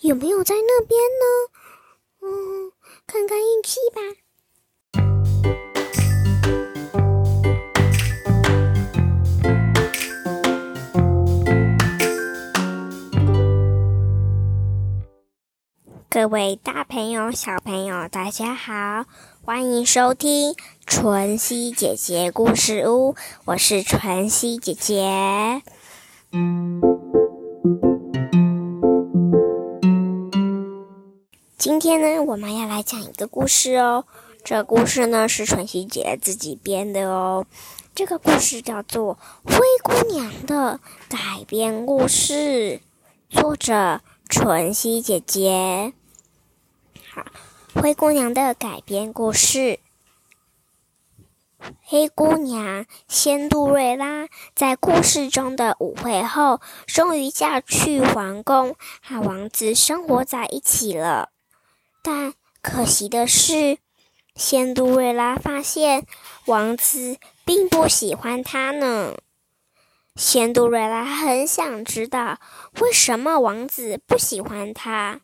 有没有在那边呢？嗯，看看运气吧。各位大朋友、小朋友，大家好，欢迎收听纯熙姐姐故事屋，我是纯熙姐姐。今天呢，我们要来讲一个故事哦。这故事呢是纯熙姐自己编的哦。这个故事叫做《灰姑娘》的改编故事，作者纯熙姐姐。灰姑娘的改编故事。黑姑娘仙杜瑞拉在故事中的舞会后，终于嫁去皇宫，和王子生活在一起了。但可惜的是，仙杜瑞拉发现王子并不喜欢她呢。仙杜瑞拉很想知道为什么王子不喜欢她。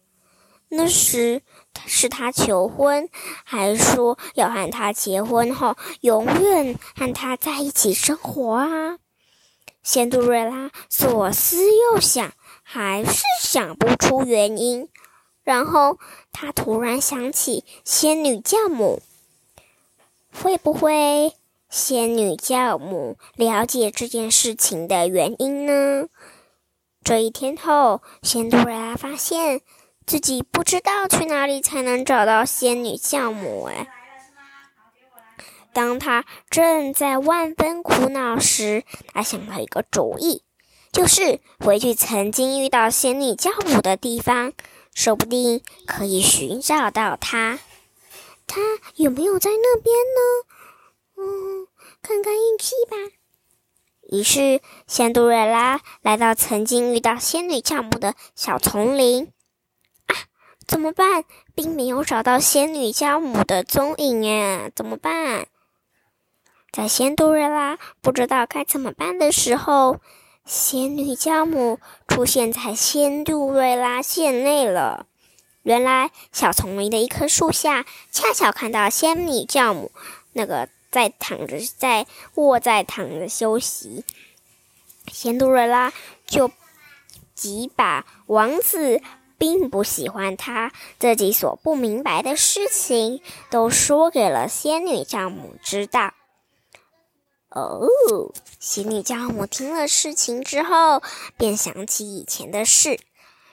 那时是他求婚，还说要和他结婚后永远和他在一起生活啊！仙杜瑞拉左思右想，还是想不出原因。然后他突然想起仙女教母，会不会仙女教母了解这件事情的原因呢？这一天后，仙杜瑞拉发现。自己不知道去哪里才能找到仙女教母哎。当他正在万分苦恼时，他想到一个主意，就是回去曾经遇到仙女教母的地方，说不定可以寻找到他。他有没有在那边呢？嗯，看看运气吧。于是，仙杜瑞拉来到曾经遇到仙女教母的小丛林。啊怎么办？并没有找到仙女教母的踪影耶！怎么办？在仙杜瑞拉不知道该怎么办的时候，仙女教母出现在仙杜瑞拉县内了。原来，小丛林的一棵树下，恰巧看到仙女教母那个在躺着，在卧在躺着休息。仙杜瑞拉就急把王子。并不喜欢他，自己所不明白的事情都说给了仙女教母知道。哦，仙女教母听了事情之后，便想起以前的事，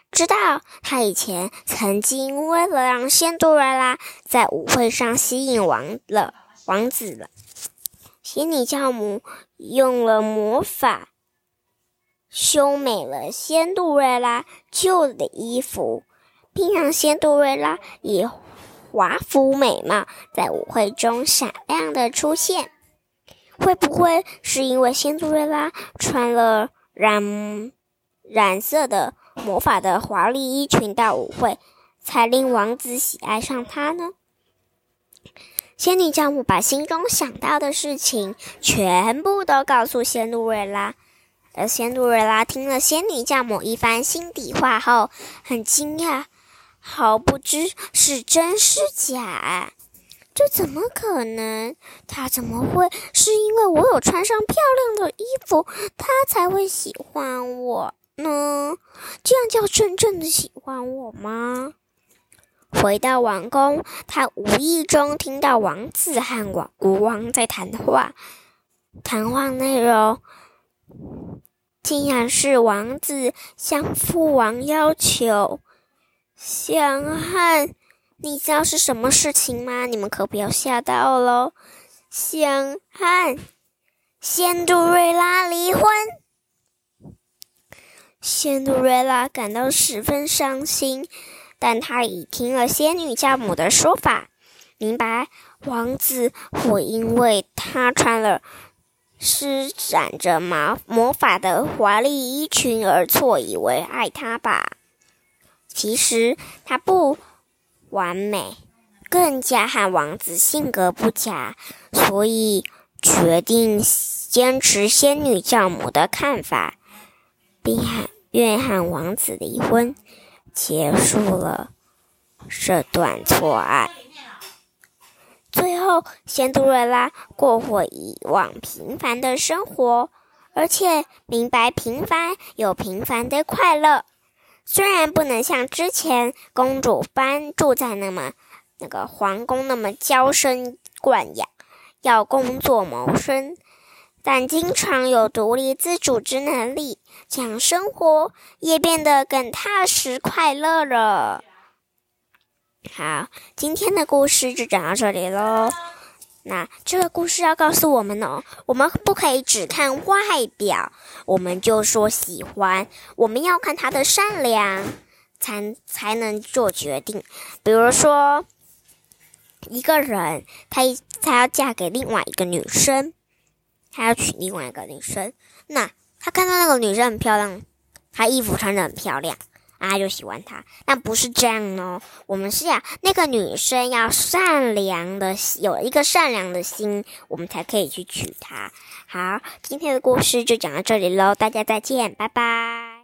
知道她以前曾经为了让仙杜瑞拉在舞会上吸引王了王子了，仙女教母用了魔法。修美了仙杜瑞拉旧的衣服，并让仙杜瑞拉以华服美貌在舞会中闪亮的出现。会不会是因为仙杜瑞拉穿了染染色的魔法的华丽衣裙到舞会，才令王子喜爱上她呢？仙女教母把心中想到的事情全部都告诉仙杜瑞拉。而仙杜瑞拉听了仙女教母一番心底话后，很惊讶，毫不知是真是假。这怎么可能？他怎么会是因为我有穿上漂亮的衣服，他才会喜欢我呢？这样叫真正的喜欢我吗？回到王宫，他无意中听到王子和王国王在谈话，谈话内容。竟然是王子向父王要求想和你知道是什么事情吗？你们可不要吓到喽！想和仙杜瑞拉离婚，仙杜瑞拉感到十分伤心，但他已听了仙女教母的说法，明白王子会因为他穿了。施展着魔魔法的华丽衣裙而错以为爱他吧？其实他不完美，更加和王子性格不佳，所以决定坚持仙女教母的看法，并愿和王子离婚，结束了这段错爱。最后，仙杜瑞拉过回以往平凡的生活，而且明白平凡有平凡的快乐。虽然不能像之前公主般住在那么那个皇宫那么娇生惯养，要工作谋生，但经常有独立自主之能力，这样生活也变得更踏实快乐了。好，今天的故事就讲到这里喽。那这个故事要告诉我们哦，我们不可以只看外表，我们就说喜欢，我们要看他的善良，才才能做决定。比如说，一个人他他要嫁给另外一个女生，他要娶另外一个女生，那他看到那个女生很漂亮，她衣服穿的很漂亮。啊，就喜欢他，但不是这样哦。我们是要，那个女生要善良的，有一个善良的心，我们才可以去娶她。好，今天的故事就讲到这里喽，大家再见，拜拜。